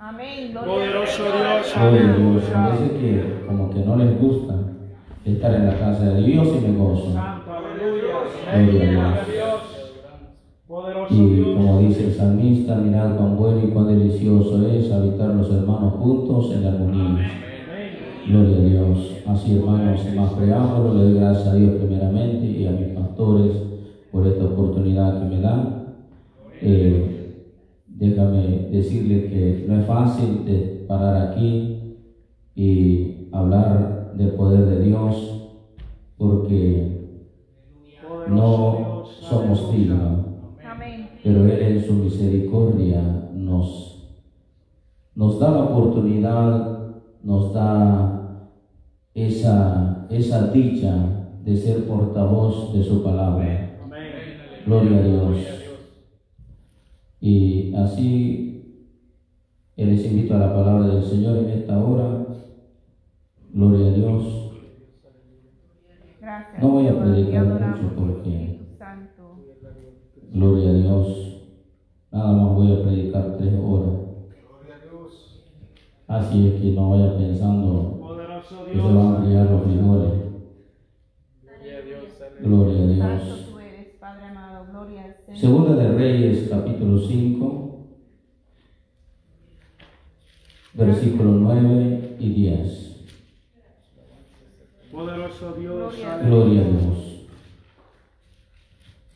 Amén. Poderoso Dios, Gloria a Dios. aleluya. Parece que como que no les gusta estar en la casa de Dios y me gozo. Santo, aleluya. Gloria a Gloria a Dios. Dios. Poderoso Y Dios. como dice el salmista, mirad cuán bueno y cuán delicioso es habitar los hermanos juntos en armonía. Gloria a Dios. Así, hermanos, sin más preámbulo, le doy gracias a Dios primeramente y a mis pastores por esta oportunidad que me dan. Eh, déjame decirle que no es fácil de parar aquí y hablar del poder de Dios porque no somos dignos pero Él en su misericordia nos, nos da la oportunidad, nos da esa, esa dicha de ser portavoz de su palabra. Gloria a Dios. Y así les invito a la palabra del Señor en esta hora. Gloria a Dios. Gracias. No voy a predicar mucho porque-. Gloria a Dios. Nada más voy a predicar tres horas. Así es que no vaya pensando que se van a enfriar los frijoles. Gloria a Dios. Santo tú eres, Padre amado. Gloria al Señor. Segunda de Reyes, capítulo 5, versículos 9 y 10. Poderoso Dios. Gloria a aleluya. Gloria a Dios.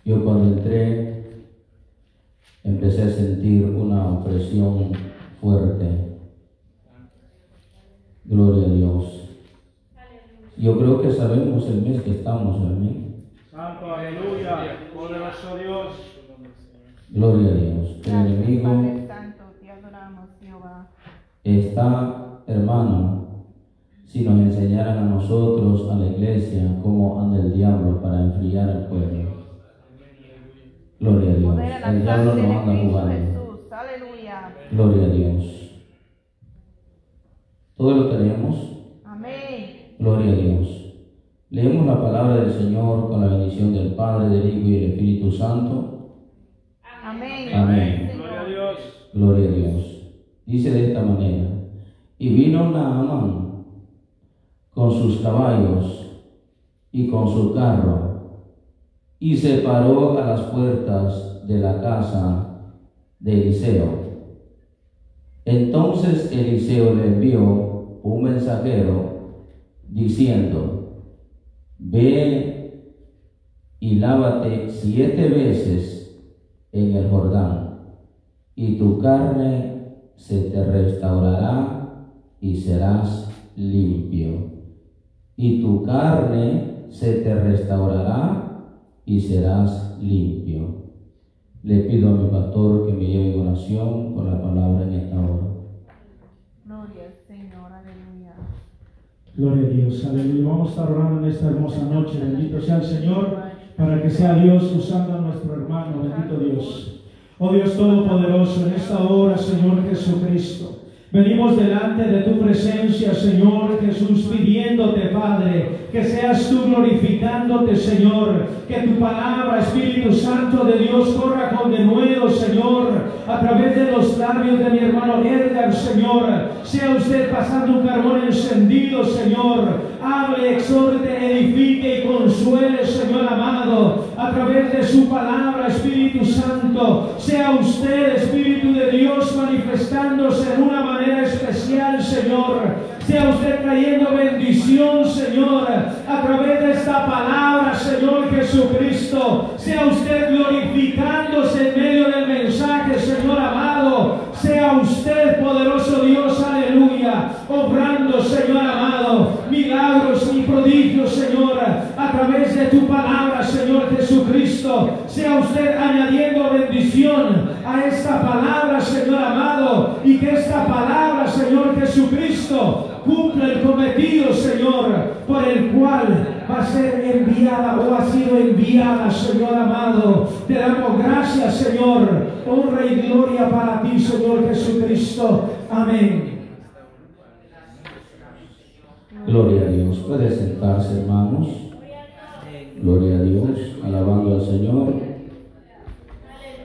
Yo cuando entré empecé a sentir una opresión fuerte. Gloria a Dios. Yo creo que sabemos el mes que estamos, amén. Santo, aleluya. Poderoso Dios. Gloria a Dios. El enemigo está, hermano, si nos enseñaran a nosotros, a la iglesia, cómo anda el diablo para enfriar al pueblo. Gloria a Dios. El diablo no anda jugando. Gloria a Dios. Todo lo tenemos. Amén. Gloria a Dios. Leemos la palabra del Señor con la bendición del Padre, del Hijo y del Espíritu Santo. Amén. Amén. Gloria a Dios. Gloria a Dios. Dice de esta manera. Y vino Naamán con sus caballos y con su carro y se paró a las puertas de la casa de Eliseo. Entonces Eliseo le envió un mensajero diciendo, ve y lávate siete veces en el Jordán, y tu carne se te restaurará y serás limpio. Y tu carne se te restaurará y serás limpio. Le pido a mi pastor que me lleve en oración con la palabra en esta hora. Gloria al Señor. Aleluya. Gloria a Dios, aleluya. Vamos a estar orando en esta hermosa noche. Bendito sea el Señor, para que sea Dios usando a nuestro hermano. Bendito Dios. Oh Dios Todopoderoso, en esta hora, Señor Jesucristo. Venimos delante de tu presencia, Señor Jesús, pidiéndote, Padre, que seas tú glorificándote, Señor, que tu palabra, Espíritu Santo de Dios, corra con denuedo, Señor, a través de los labios de mi hermano Edgar, Señor. Sea usted pasando un carbón encendido, Señor. Hable, exhorte, edifique y consuele, Señor amado, a través de su palabra, Espíritu Santo. Sea usted, Espíritu de Dios, manifestándose en una manera especial, Señor. Sea usted trayendo bendición, Señor, a través de esta palabra, Señor Jesucristo. Sea usted glorificándose en medio del mensaje, Señor amado. Sea usted, poderoso Dios, aleluya, obrando, Señor amado, milagros y prodigios, Señor, través de tu palabra, Señor Jesucristo. Sea usted añadiendo bendición a esta palabra, Señor amado, y que esta palabra, Señor Jesucristo, cumpla el cometido, Señor, por el cual va a ser enviada o ha sido enviada, Señor amado. Te damos gracias, Señor. Honra y gloria para ti, Señor Jesucristo. Amén. Gloria a Dios. Puede sentarse, hermanos. Gloria a Dios. Alabando al Señor.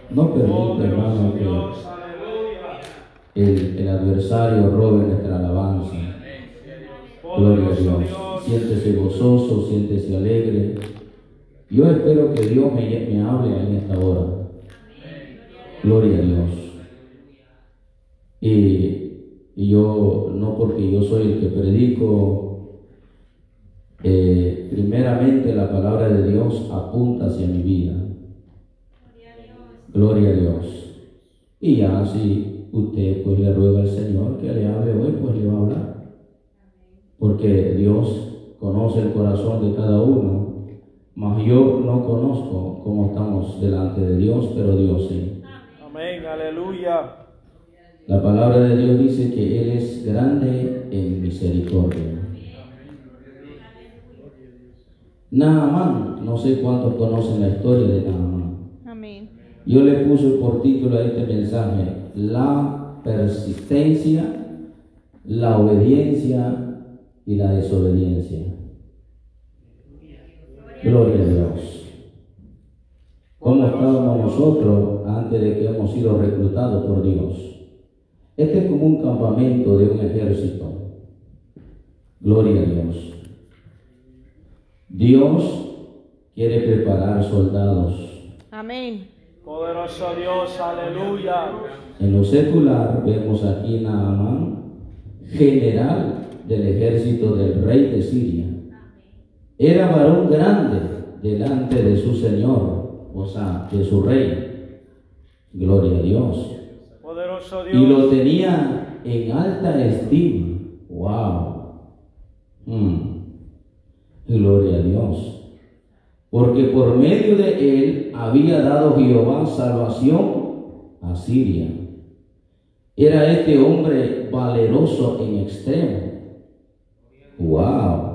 No permita, hermano, que el, el adversario robe nuestra alabanza. Gloria a. Dios. Siéntese gozoso, siéntese alegre. Yo espero que Dios me, me hable en esta hora. Gloria a Dios. Y, y yo, no porque yo soy el que predico, eh, primeramente la palabra de Dios apunta hacia mi vida. Gloria a Dios. Y ya si usted pues le ruega al Señor que le hable hoy, pues le va a hablar. Porque Dios conoce el corazón de cada uno, mas yo no conozco cómo estamos delante de Dios, pero Dios sí. Amén, aleluya. La palabra de Dios dice que Él es grande en misericordia. Naamán, no sé cuántos conocen la historia de Naamán. Amén. Yo le puse por título a este mensaje, la persistencia, la obediencia y la desobediencia. Gloria a Dios. ¿Cómo estábamos nosotros antes de que hemos sido reclutados por Dios? Este es como un campamento de un ejército. Gloria a Dios. Dios quiere preparar soldados. Amén. Poderoso Dios, aleluya. En lo secular vemos aquí Naamán, general del ejército del rey de Siria. Era varón grande delante de su señor, o sea, de su rey. Gloria a Dios. Poderoso Y lo Dios. tenía en alta estima. Wow. Mm. Gloria a Dios. Porque por medio de él había dado Jehová salvación a Siria. Era este hombre valeroso en extremo. Wow.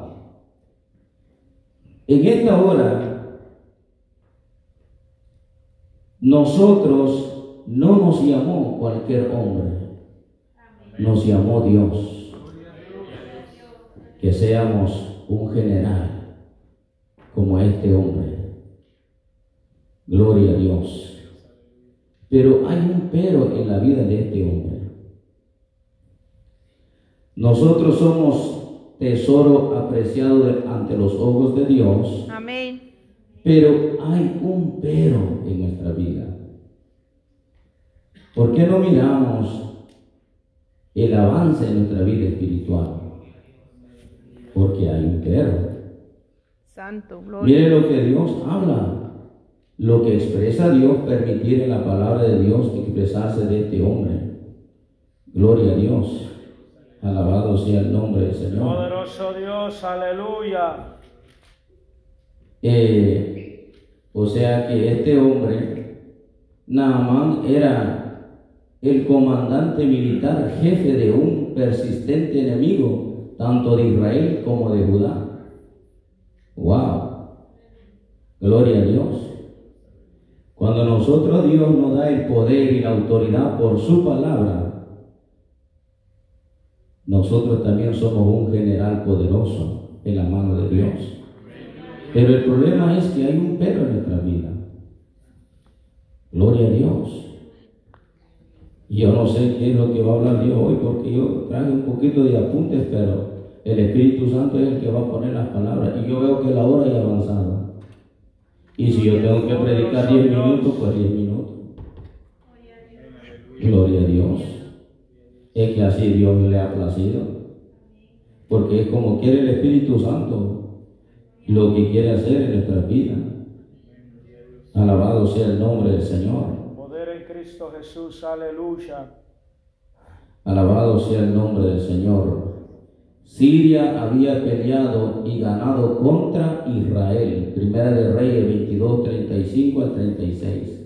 En esta hora, nosotros no nos llamó cualquier hombre, nos llamó Dios. Que seamos un general como este hombre. Gloria a Dios. Pero hay un pero en la vida de este hombre. Nosotros somos tesoro apreciado ante los ojos de Dios, Amén. pero hay un pero en nuestra vida. ¿Por qué no miramos el avance en nuestra vida espiritual? Porque hay un. Santo, gloria. Mire lo que Dios habla, lo que expresa Dios, permitir en la palabra de Dios expresarse de este hombre. Gloria a Dios. Alabado sea el nombre del Señor. Poderoso Dios, aleluya. Eh, o sea que este hombre, Naamán, era el comandante militar, jefe de un persistente enemigo, tanto de Israel como de Judá. ¡Wow! Gloria a Dios. Cuando nosotros Dios nos da el poder y la autoridad por su palabra, nosotros también somos un general poderoso en la mano de Dios. Pero el problema es que hay un pero en nuestra vida. Gloria a Dios. Yo no sé qué es lo que va a hablar Dios hoy, porque yo traje un poquito de apuntes, pero el Espíritu Santo es el que va a poner las palabras. Y yo veo que la hora ya ha avanzado. Y si yo tengo que predicar 10 minutos, pues 10 minutos. Gloria a Dios. Es que así Dios le ha placido. Porque es como quiere el Espíritu Santo lo que quiere hacer en nuestra vida. Alabado sea el nombre del Señor. Jesús, aleluya. Alabado sea el nombre del Señor. Siria había peleado y ganado contra Israel. Primera de Reyes 22, 35 al 36.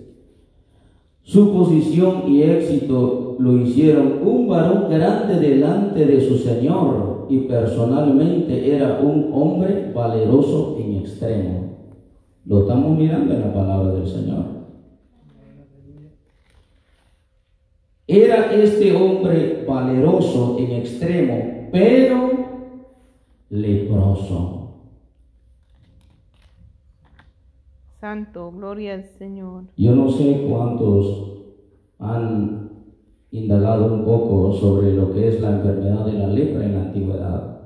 Su posición y éxito lo hicieron un varón grande delante de su Señor y personalmente era un hombre valeroso en extremo. Lo estamos mirando en la palabra del Señor. Era este hombre valeroso en extremo, pero leproso. Santo, gloria al Señor. Yo no sé cuántos han indagado un poco sobre lo que es la enfermedad de la lepra en la antigüedad.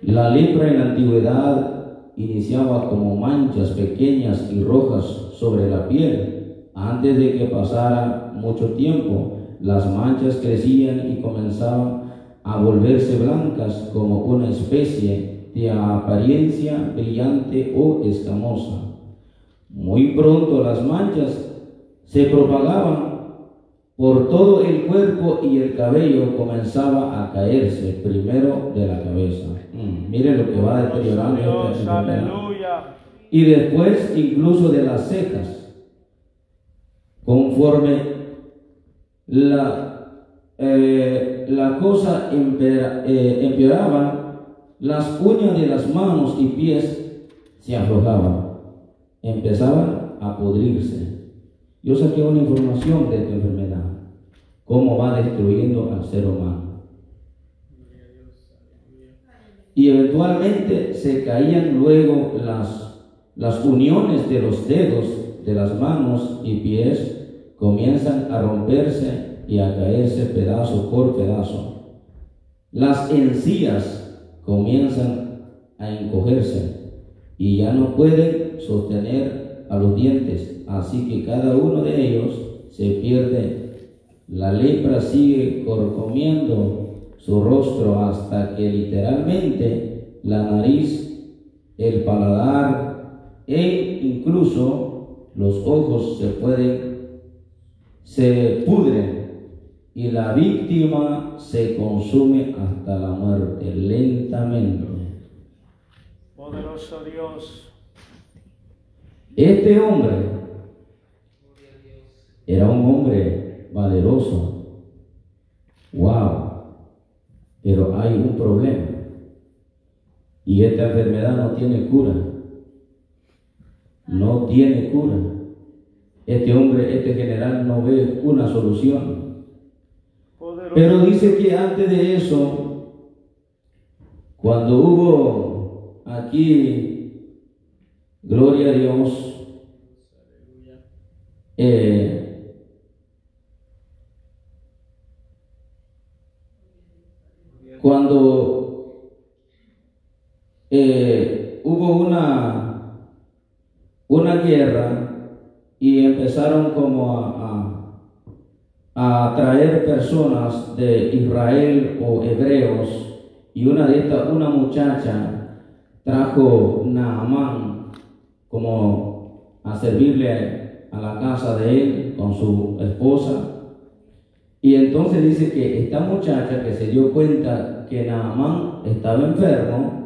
La lepra en la antigüedad iniciaba como manchas pequeñas y rojas sobre la piel. Antes de que pasara mucho tiempo, las manchas crecían y comenzaban a volverse blancas como una especie de apariencia brillante o escamosa. Muy pronto las manchas se propagaban por todo el cuerpo y el cabello comenzaba a caerse primero de la cabeza. Mm, mire lo que va deteriorando Dios, aleluya. Y después incluso de las cejas. Conforme la, eh, la cosa empeora- eh, empeoraba, las uñas de las manos y pies se aflojaban, empezaban a podrirse. Yo saqué una información de esta enfermedad, cómo va destruyendo al ser humano. Y eventualmente se caían luego las, las uniones de los dedos de las manos y pies, comienzan a romperse y a caerse pedazo por pedazo. Las encías comienzan a encogerse y ya no pueden sostener a los dientes, así que cada uno de ellos se pierde. La lepra sigue corcomiendo su rostro hasta que literalmente la nariz, el paladar e incluso los ojos se pueden, se pudren y la víctima se consume hasta la muerte lentamente. Poderoso Dios. Este hombre era un hombre valeroso. Wow. Pero hay un problema. Y esta enfermedad no tiene cura. No tiene cura. Este hombre, este general no ve una solución. Pero dice que antes de eso, cuando hubo aquí, gloria a Dios, eh, cuando eh, hubo una, una guerra y empezaron como a, a, a traer personas de Israel o hebreos y una de estas, una muchacha trajo Naamán como a servirle a la casa de él con su esposa y entonces dice que esta muchacha que se dio cuenta que Naamán estaba enfermo,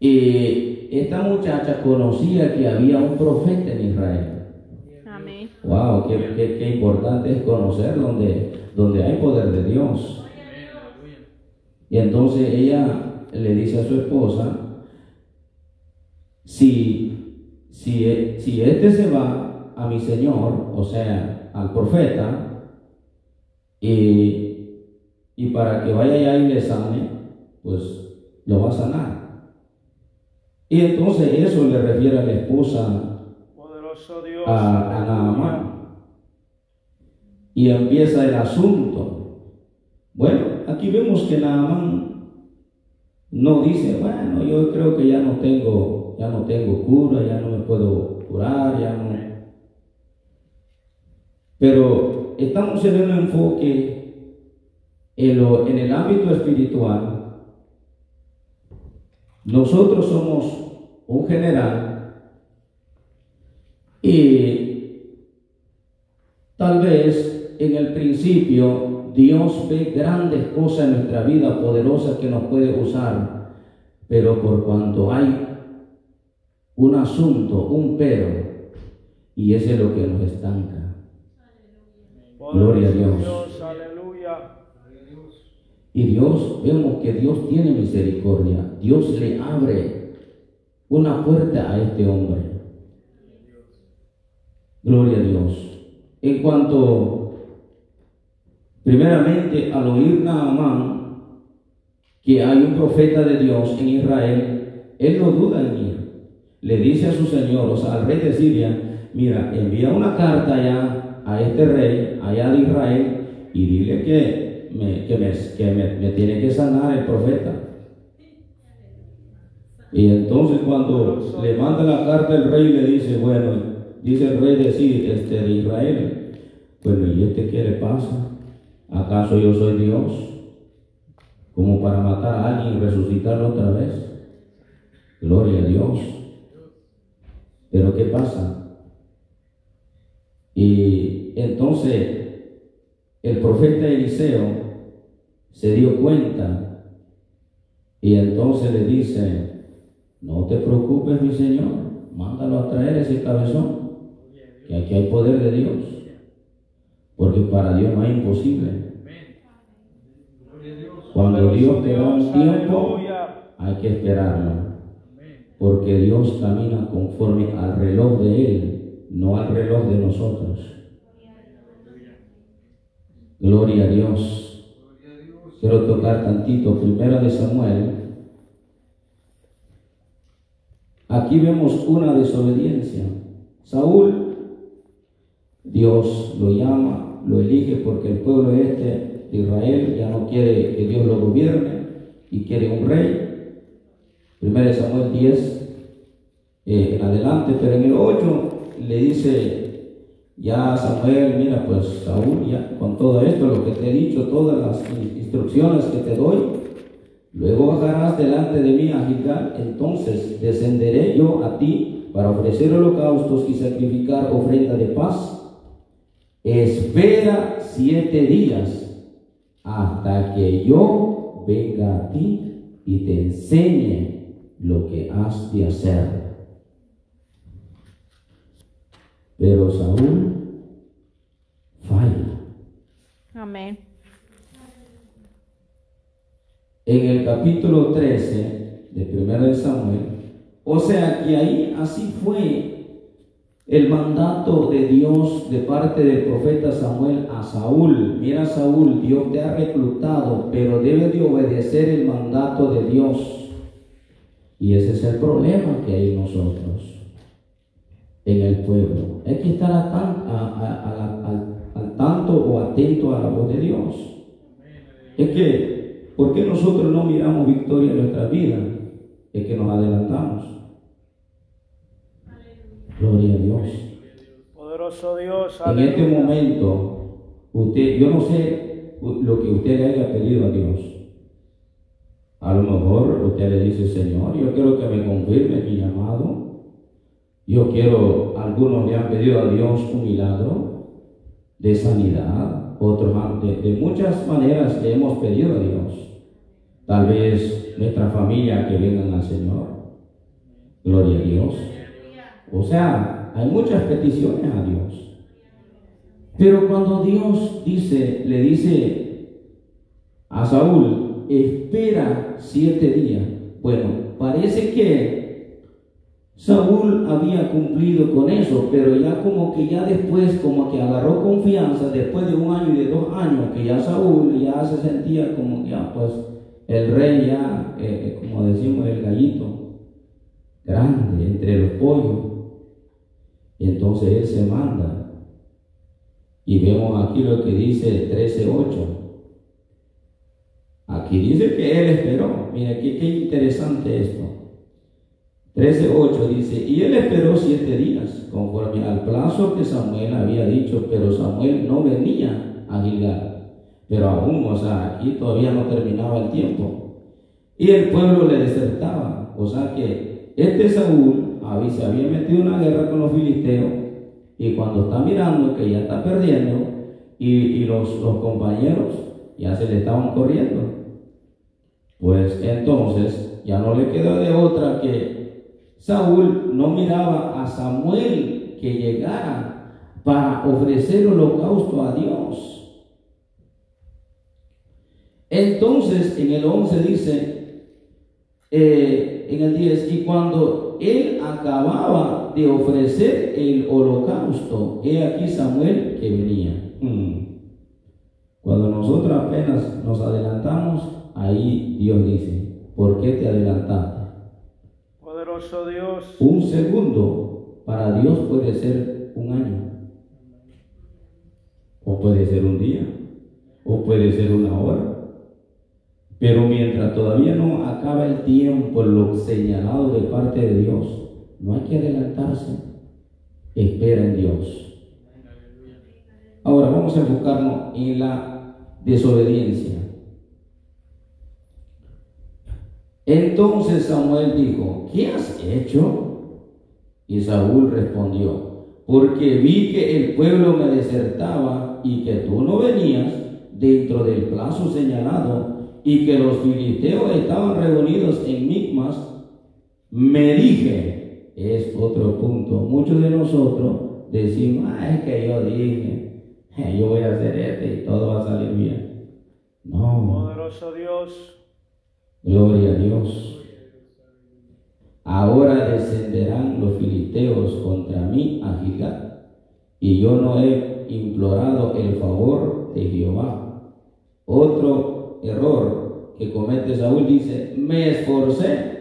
y esta muchacha conocía que había un profeta en Israel. Wow, qué, qué- qué importante es conocer donde, hay poder de Dios. Y entonces ella le dice a su esposa, si, si, si este se va a mi Señor, o sea, al profeta, y, y para que vaya allá y le sane, pues lo va a sanar. Y entonces eso le refiere a la esposa Poderoso Dios. a, a. Naamán. Y empieza el asunto. Bueno, aquí vemos que Naamán no dice, bueno, yo creo que ya no tengo, ya no tengo cura, ya no me puedo curar, ya no. Pero estamos en un enfoque en, lo- en el ámbito espiritual. Nosotros somos un general y tal vez en el principio Dios ve grandes cosas en nuestra vida, poderosas que nos puede usar, pero por cuanto hay un asunto, un pero, y ese es lo que nos estanca. Gloria a Dios. Y Dios, vemos que Dios tiene misericordia. Dios le abre una puerta a este hombre. Gloria a Dios. En cuanto, primeramente, al oír Naamán que hay un profeta de Dios en Israel, él no duda en ir. Le dice a su señor, o sea, al rey de Siria, mira, envía una carta ya a este rey allá de Israel y dile que, me, que, me tiene que sanar el profeta. Y entonces cuando le manda la carta el rey le dice, bueno, dice el rey de sí, este de Israel, bueno, ¿y este qué le pasa? ¿Acaso yo soy Dios? Como para matar a alguien y resucitarlo otra vez. Gloria a Dios. Pero ¿qué pasa? Y entonces el profeta Eliseo se dio cuenta y entonces le dice, no te preocupes mi Señor, mándalo a traer ese cabezón, que aquí hay poder de Dios, porque para Dios no hay imposible. Cuando Dios te da un tiempo, hay que esperarlo, porque Dios camina conforme al reloj de Él, no al reloj de nosotros. Gloria a Dios. Quiero tocar tantito, primera de Samuel. Aquí vemos una desobediencia. Saúl, Dios lo llama, lo elige porque el pueblo este de Israel ya no quiere que Dios lo gobierne y quiere un rey. Primera de Samuel 10, eh, en adelante, pero en el 8 le dice ya Samuel, mira pues Saúl, ya con todo esto, lo que te he dicho, todas las in- instrucciones que te doy, luego bajarás delante de mí a Gilgal, entonces descenderé yo a ti para ofrecer holocaustos y sacrificar ofrenda de paz. Espera siete días hasta que yo venga a ti y te enseñe lo que has de hacer. Pero Saúl falla. Amén. En el capítulo 13 de 1 de Samuel, o sea que ahí así fue el mandato de Dios de parte del profeta Samuel a Saúl. Mira Saúl, Dios te ha reclutado, pero debes de obedecer el mandato de Dios. Y ese es el problema que hay en nosotros, en el pueblo. Hay que estar tan- al tanto o atento a la voz de Dios. Es que, ¿por qué nosotros no miramos victoria en nuestra vida? Es que nos adelantamos. Gloria a Dios. Poderoso Dios. En este momento, usted, yo no sé lo que usted le haya pedido a Dios. A lo mejor usted le dice, Señor, yo quiero que me confirme mi llamado. Yo quiero, algunos le han pedido a Dios un milagro de sanidad, otros de, de muchas maneras le hemos pedido a Dios. Tal vez nuestra familia que vengan al Señor. Gloria a Dios. O sea, hay muchas peticiones a Dios. Pero cuando Dios dice, le dice a Saúl, espera siete días. Bueno, parece que Saúl había cumplido con eso, pero ya como que ya después, como que agarró confianza, después de un año y de dos años, que ya Saúl ya se sentía como ya pues el rey ya, eh, como decimos, el gallito, grande entre los pollos. Y entonces él se manda. Y vemos aquí lo que dice 13.8. Aquí dice que él esperó. Mira, qué, qué interesante esto. 13.8 dice, y él esperó siete días, conforme al plazo que Samuel había dicho, pero Samuel no venía a Gilgal. Pero aún, o sea, aquí todavía no terminaba el tiempo. Y el pueblo le desertaba. O sea que este Saúl se había metido una guerra con los filisteos y cuando está mirando que ya está perdiendo y, y los, los compañeros ya se le estaban corriendo, pues entonces ya no le quedó de otra que Saúl no miraba a Samuel que llegara para ofrecer holocausto a Dios. Entonces en el 11 dice, eh, en el 10, y cuando él acababa de ofrecer el holocausto, he aquí Samuel que venía. Mm. Cuando nosotros apenas nos adelantamos, ahí Dios dice, ¿por qué te adelantaste? Poderoso Dios. Un segundo para Dios puede ser un año. puede ser un día, o puede ser una hora. Pero mientras todavía no acaba el tiempo, lo señalado de parte de Dios, no hay que adelantarse. Espera en Dios. Ahora vamos a enfocarnos en la desobediencia. Entonces Samuel dijo, ¿qué has hecho? Y Saúl respondió, porque vi que el pueblo me desertaba y que tú no venías dentro del plazo señalado y que los filisteos estaban reunidos en Micmas, me dije, es otro punto, muchos de nosotros decimos, ah, es que yo dije, eh, yo voy a hacer este y todo va a salir bien. No, Poderoso Dios. Gloria a Dios. Ahora descenderán los filisteos contra mí a Gilgal, y yo no he implorado el favor de Jehová. Otro error que comete Saúl dice, me esforcé,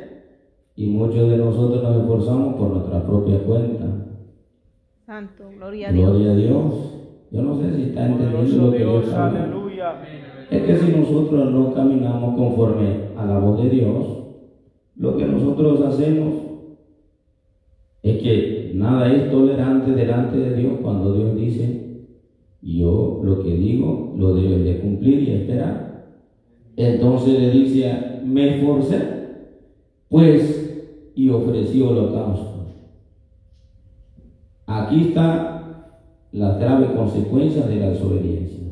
y muchos de nosotros nos esforzamos por nuestra propia cuenta. Santo, gloria a Dios. Gloria a Dios. Yo no sé si está entendiendo lo que Dios habla. Aleluya. Es que si nosotros no caminamos conforme a la voz de Dios, lo que nosotros hacemos es que nada es tolerante delante de Dios cuando Dios dice, yo lo que digo lo debo de cumplir y esperar. Entonces le dice, me esforcé, pues, y ofrecí holocausto. Aquí está la grave consecuencia de la desobediencia.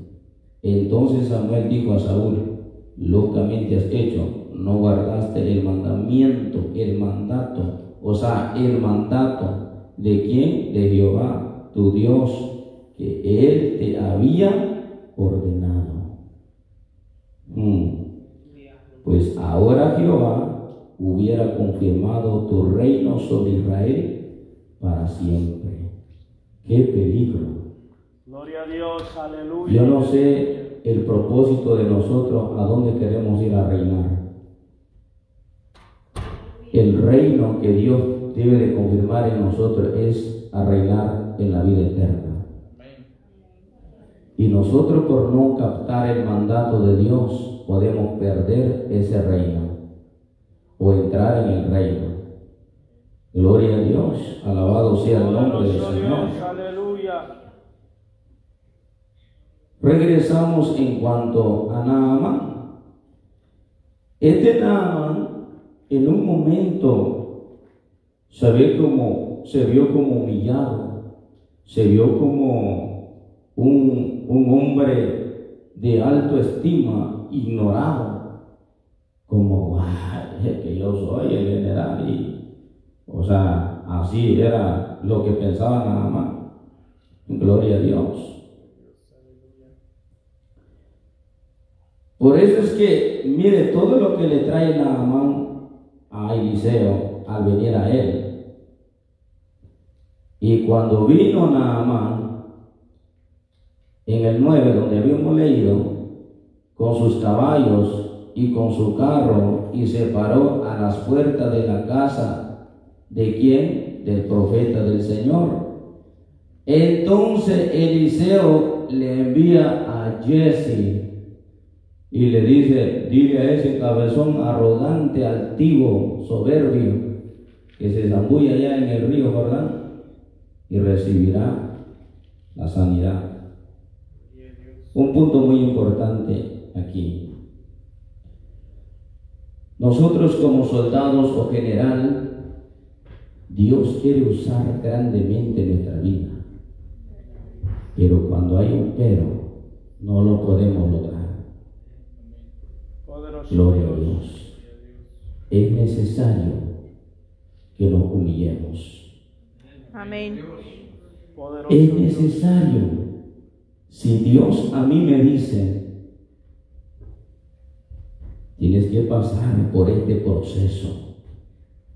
Entonces Samuel dijo a Saúl, locamente has hecho, no guardaste el mandamiento, el mandato, o sea, el mandato de quién? De Jehová, tu Dios, que él te había ordenado. Mm. Pues ahora Jehová hubiera confirmado tu reino sobre Israel para siempre. ¡Qué peligro! Gloria a Dios. Aleluya. Yo no sé el propósito de nosotros a dónde queremos ir a reinar. El reino que Dios debe de confirmar en nosotros es a reinar en la vida eterna. Y nosotros por no captar el mandato de Dios podemos perder ese reino o entrar en el reino. Gloria a Dios, alabado sea el nombre del Señor. Regresamos en cuanto a Naamán. Este Naamán en un momento se ve como, se vio como humillado, se vio como un, un hombre de alto estima, ignorado, como "Ah, es que yo soy el general y, o sea, así era lo que pensaba Naamán. Gloria a Dios. Por eso es que, mire, todo lo que le trae Naamán a Eliseo al venir a él. Y cuando vino Naamán, en el 9, donde habíamos leído, con sus caballos y con su carro, y se paró a las puertas de la casa de quién? Del profeta del Señor. Entonces Eliseo le envía a Jesse y le dice, dile a ese cabezón arrogante, altivo, soberbio, que se zambulla allá en el río Jordán y recibirá la sanidad. Un punto muy importante aquí. Nosotros como soldados o general, Dios quiere usar grandemente nuestra vida. Pero cuando hay un pero, no lo podemos lograr. Gloria a Dios. Es necesario que nos humillemos. Amén. Es Dios. necesario. Si Dios a mí me dice, tienes que pasar por este proceso.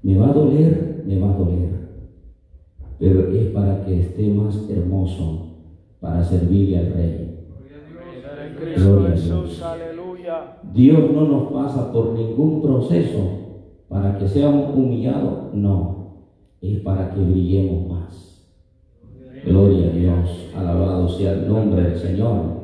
Me va a doler, me va a doler. Pero es para que esté más hermoso, para servirle al Rey. Gloria a. Dios. Dios no nos pasa por ningún proceso para que seamos humillados, no, es para que brillemos más. Gloria a Dios, alabado sea el nombre del Señor.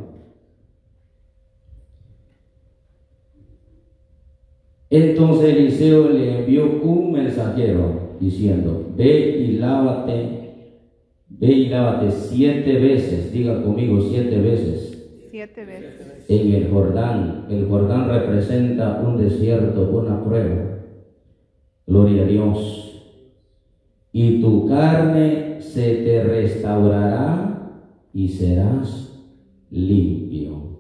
Entonces Eliseo le envió un mensajero diciendo, ve y lávate, ve y lávate siete veces, diga conmigo siete veces, Siete veces. en el Jordán. El Jordán representa un desierto, una prueba. Gloria a Dios. Y tu carne se te restaurará y serás limpio.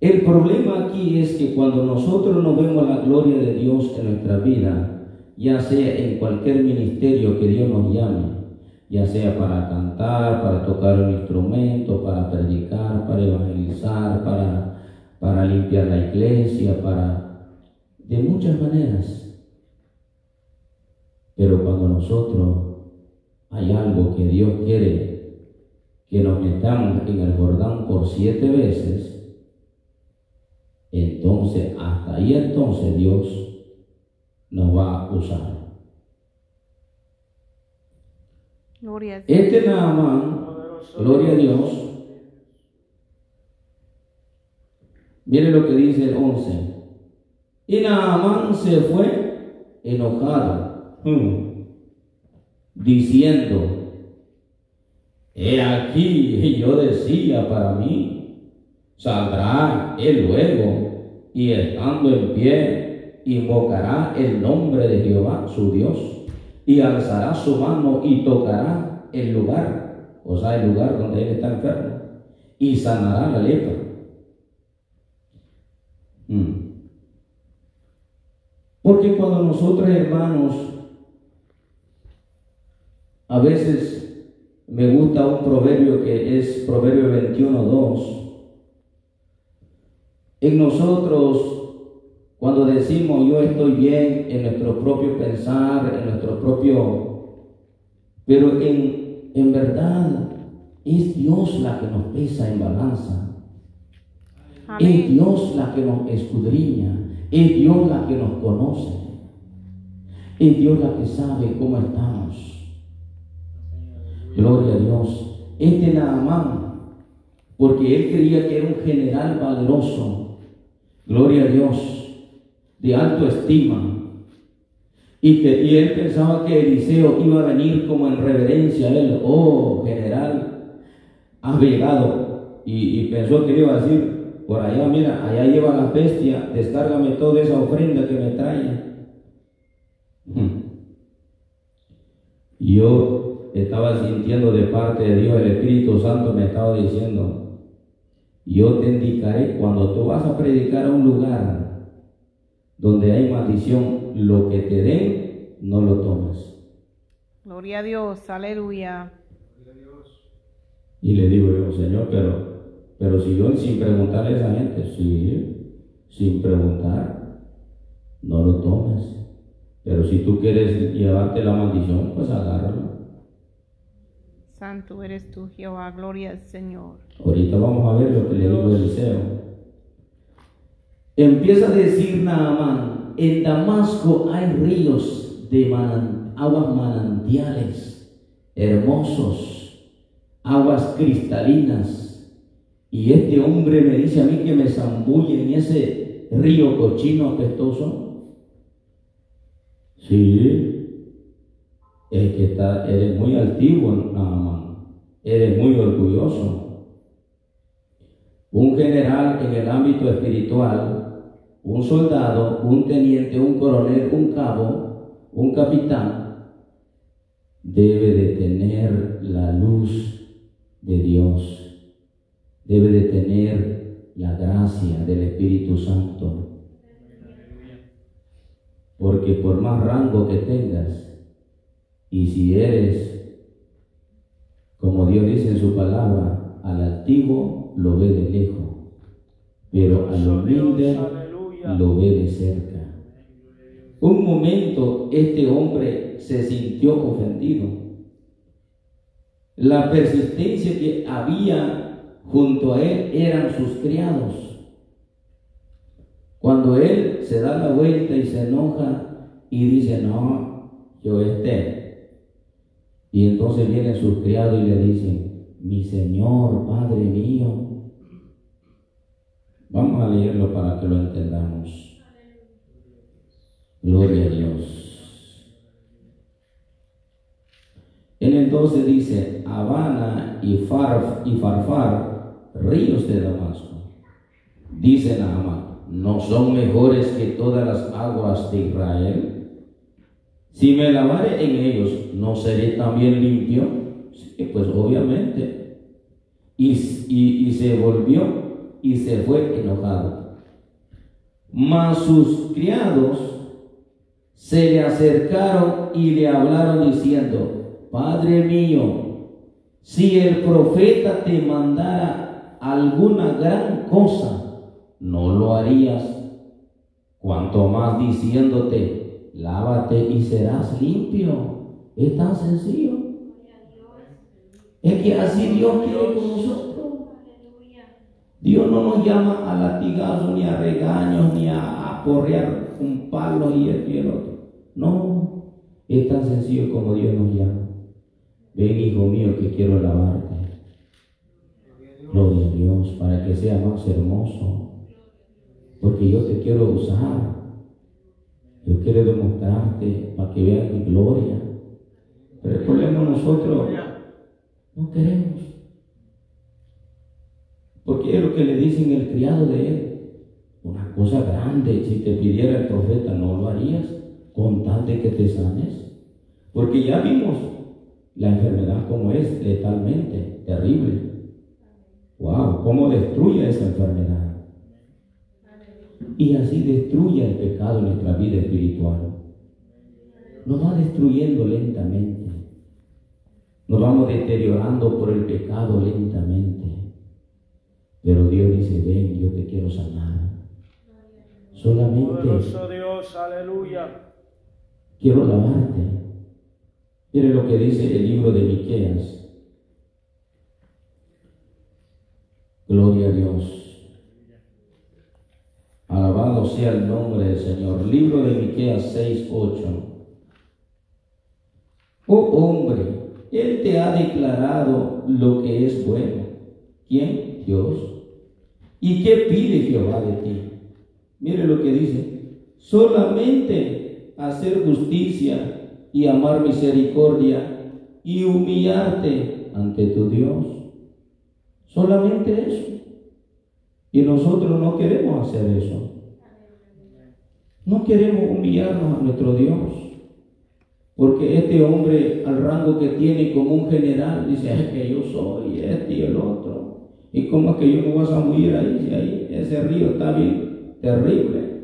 El problema aquí es que cuando nosotros no vemos la gloria de Dios en nuestra vida, ya sea en cualquier ministerio que Dios nos llame, ya sea para cantar, para tocar un instrumento, para predicar, para evangelizar, para, para limpiar la iglesia, para de muchas maneras. Pero cuando nosotros hay algo que Dios quiere que nos metamos en el Jordán por siete veces, entonces hasta ahí entonces Dios nos va a usar. Gloria a Dios. Este Naamán, gloria a Dios, mire lo que dice el 11. Y Naamán se fue enojado, diciendo, he aquí, yo decía para mí, saldrá él luego y estando en pie, invocará el nombre de Jehová, su Dios, y alzará su mano y tocará el lugar, o sea, el lugar donde él está enfermo, y sanará la lepra. Mm. Porque cuando nosotros hermanos, a veces me gusta un proverbio que es Proverbio 21.2. En nosotros, cuando decimos yo estoy bien en nuestro propio pensar, en nuestro propio... Pero en, en verdad es Dios la que nos pesa en balanza. Es. Dios la que nos escudriña, es Dios la que nos conoce, es Dios la que sabe cómo estamos. Gloria a Dios. Este Naamán, porque él creía que era un general valeroso, gloria a Dios, de alto estima, y que y él pensaba que Eliseo iba a venir como en reverencia a él, oh general, has llegado, y, pensó que iba a decir, por allá, mira, allá lleva la bestia, descárgame toda esa ofrenda que me trae. Hmm. Yo estaba sintiendo de parte de Dios, el Espíritu Santo me estaba diciendo, yo te indicaré cuando tú vas a predicar a un lugar donde hay maldición, lo que te den, no lo tomes. Gloria a Dios. Aleluya. Y le digo yo, Señor, pero, pero si yo sin preguntarle a esa gente, sí, sin preguntar, no lo tomes. Pero si tú quieres llevarte la maldición, pues agárralo. Santo eres tú, Jehová. Gloria al Señor. Ahorita vamos a ver lo que le digo a Eliseo. Empieza a decir Naamán, en Damasco hay ríos de manan- aguas manantiales, hermosos, aguas cristalinas. Y este hombre me dice a mí que me zambulle en ese río cochino apestoso. Sí, es que está, eres muy altivo, Naamán. Eres muy orgulloso. Un general en el ámbito espiritual, un soldado, un teniente, un coronel, un cabo, un capitán, debe de tener la luz de Dios, debe de tener la gracia del Espíritu Santo. Porque por más rango que tengas, y si eres, como Dios dice en su palabra, al altivo lo ve de lejos, pero al humilde lo ve de cerca. Un momento este hombre se sintió ofendido. La persistencia que había junto a él eran sus criados. Cuando él se da la vuelta y se enoja y dice, no, yo este, Y entonces vienen sus criados y le dicen, mi Señor, Padre mío. Vamos a leerlo para que lo entendamos. Gloria a Dios. En el 12 dice, Habana y, Farf, y Farfar, ríos de Damasco. Dice Naaman, ¿no son mejores que todas las aguas de Israel? Si me lavare en ellos, ¿no seré también limpio? Sí, pues obviamente. Y se volvió y se fue enojado. Mas sus criados se le acercaron y le hablaron diciendo, Padre mío, si el profeta te mandara alguna gran cosa, no lo harías, cuanto más diciéndote, lávate y serás limpio. Es tan sencillo. Es que así Dios quiere con nosotros. Dios no nos llama a latigazos, ni a regaños, ni a aporrear un palo y el y el otro. No, es tan sencillo como Dios nos llama. Ven, hijo mío, que quiero lavarte. Gloria a Dios, para que sea más hermoso. Porque yo te quiero usar. Yo quiero demostrarte para que vean mi gloria. Pero el problema nosotros no queremos. Porque es lo que le dicen el criado de él. Una cosa grande, si te pidiera el profeta, no lo harías con tal de que te sanes. Porque ya vimos la enfermedad como es letalmente, terrible. Wow, cómo destruye esa enfermedad. Y así destruye el pecado en nuestra vida espiritual. Nos va destruyendo lentamente. Nos vamos deteriorando por el pecado lentamente. Pero Dios dice, ven, yo te quiero sanar. Solamente Dios, aleluya. quiero lavarte. Mire lo que dice el libro de Miqueas. Gloria a Dios. Sea el nombre del Señor. Libro de Miqueas 6, 8. Oh hombre, Él te ha declarado lo que es bueno. ¿Quién? Dios. ¿Y qué pide Jehová de ti? Mire lo que dice. Solamente hacer justicia y amar misericordia y humillarte ante tu Dios. Solamente eso. Y nosotros no queremos hacer eso. No queremos humillarnos a nuestro Dios. Porque este hombre, al rango que tiene como un general, dice, es que yo soy este y el otro. ¿Y cómo es que yo me voy a zamullir ahí? Si ahí ese río está bien terrible.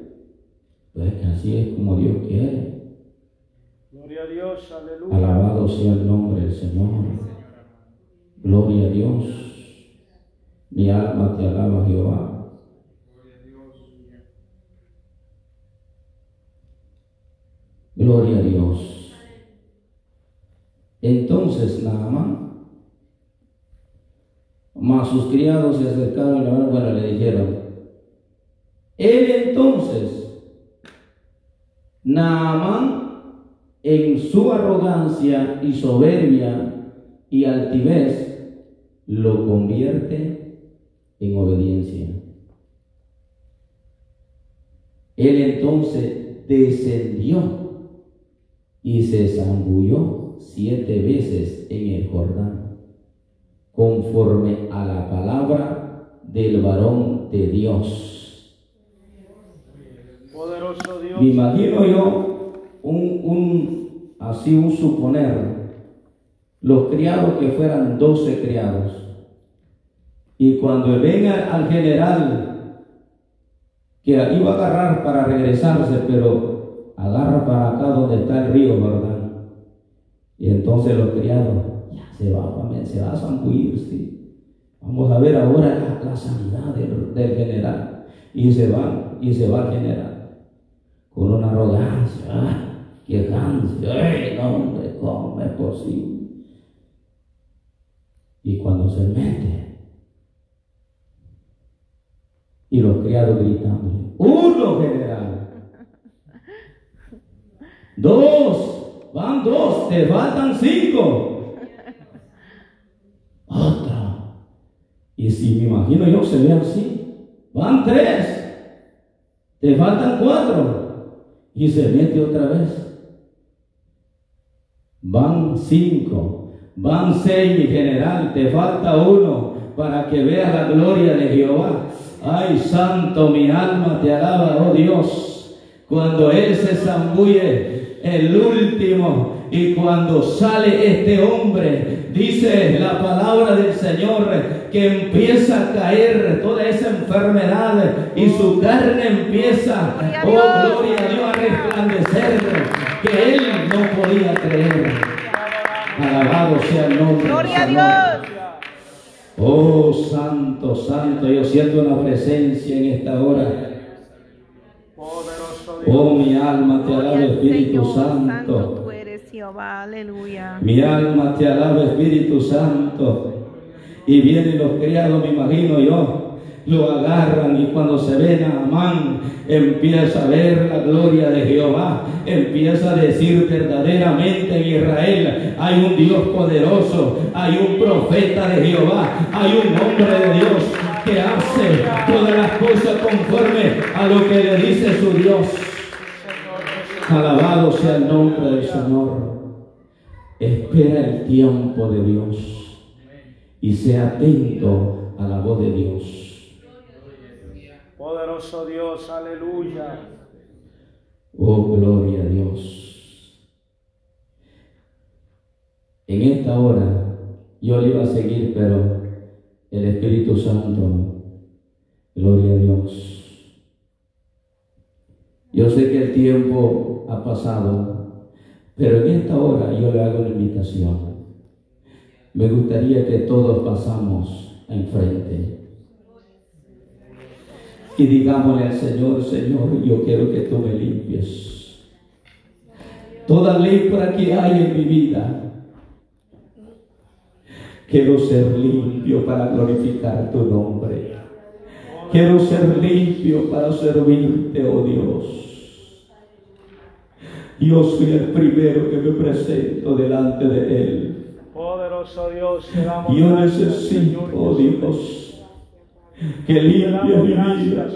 Pues es que así es como Dios quiere. Gloria a Dios, aleluya. Alabado sea el nombre del Señor. Gloria a Dios. Mi alma te alaba, Jehová. Gloria a Dios. Entonces Naamán, más sus criados se acercaron y la bueno, le dijeron, él entonces, Naamán, en su arrogancia y soberbia y altivez, lo convierte en obediencia. Él entonces descendió y se zambulló siete veces en el Jordán, conforme a la palabra del varón de Dios. Poderoso Dios. Me imagino yo un, un así un suponer, los criados que fueran doce criados, y cuando venga al general que iba a agarrar para regresarse, pero agarra para acá donde está el río, ¿verdad? Y entonces los criados, ya se va, se va a zambullir, sí. Vamos a ver ahora la, la sanidad del, del, general. Y se va, y se va el general. Con una arrogancia, ¡ay! quejándose, ¡ay, no, hombre, cómo es posible! Y cuando se mete, y los criados gritándole, uno general, Dos, van dos, te faltan cinco. Otra. Y si me imagino yo se ve así, van tres, te faltan cuatro. Y se mete otra vez. Van cinco, van seis, mi general, te falta uno para que veas la gloria de Jehová. Ay, santo, mi alma te alaba, oh Dios. Cuando Él se zambulle, el último, y cuando sale este hombre, dice la palabra del Señor que empieza a caer toda esa enfermedad y su carne empieza, oh gloria a Dios, a resplandecer, que él no podía creer. Alabado sea el nombre. Gloria a. Dios. Oh, santo, santo, yo siento una presencia en esta hora. Dios. Oh, mi alma te alaba, al Espíritu Santo Santo. tú eres Jehová, aleluya. Mi alma te alaba, Espíritu Santo. Y vienen los criados, me imagino yo, lo agarran y cuando se ven a Amán, empieza a ver la gloria de Jehová, empieza a decir verdaderamente en Israel hay un Dios poderoso, hay un profeta de Jehová, hay un hombre de Dios que hace todas las cosas conforme a lo que le dice su Dios. Alabado sea el nombre del Señor. Espera el tiempo de Dios y sea atento a la voz de Dios. Poderoso Dios, aleluya. Oh, gloria a Dios. En esta hora yo le iba a seguir, pero el Espíritu Santo, gloria a Dios. Yo sé que el tiempo ha pasado, pero en esta hora yo le hago una invitación. Me gustaría que todos pasamos enfrente y digámosle al Señor, Señor, yo quiero que tú me limpies. Toda lepra que hay en mi vida, quiero ser limpio para glorificar tu nombre. Quiero ser limpio para servirte, oh Dios. Yo soy el primero que me presento delante de Él. Poderoso Dios, Yo necesito, oh. Dios, que limpie mi vida.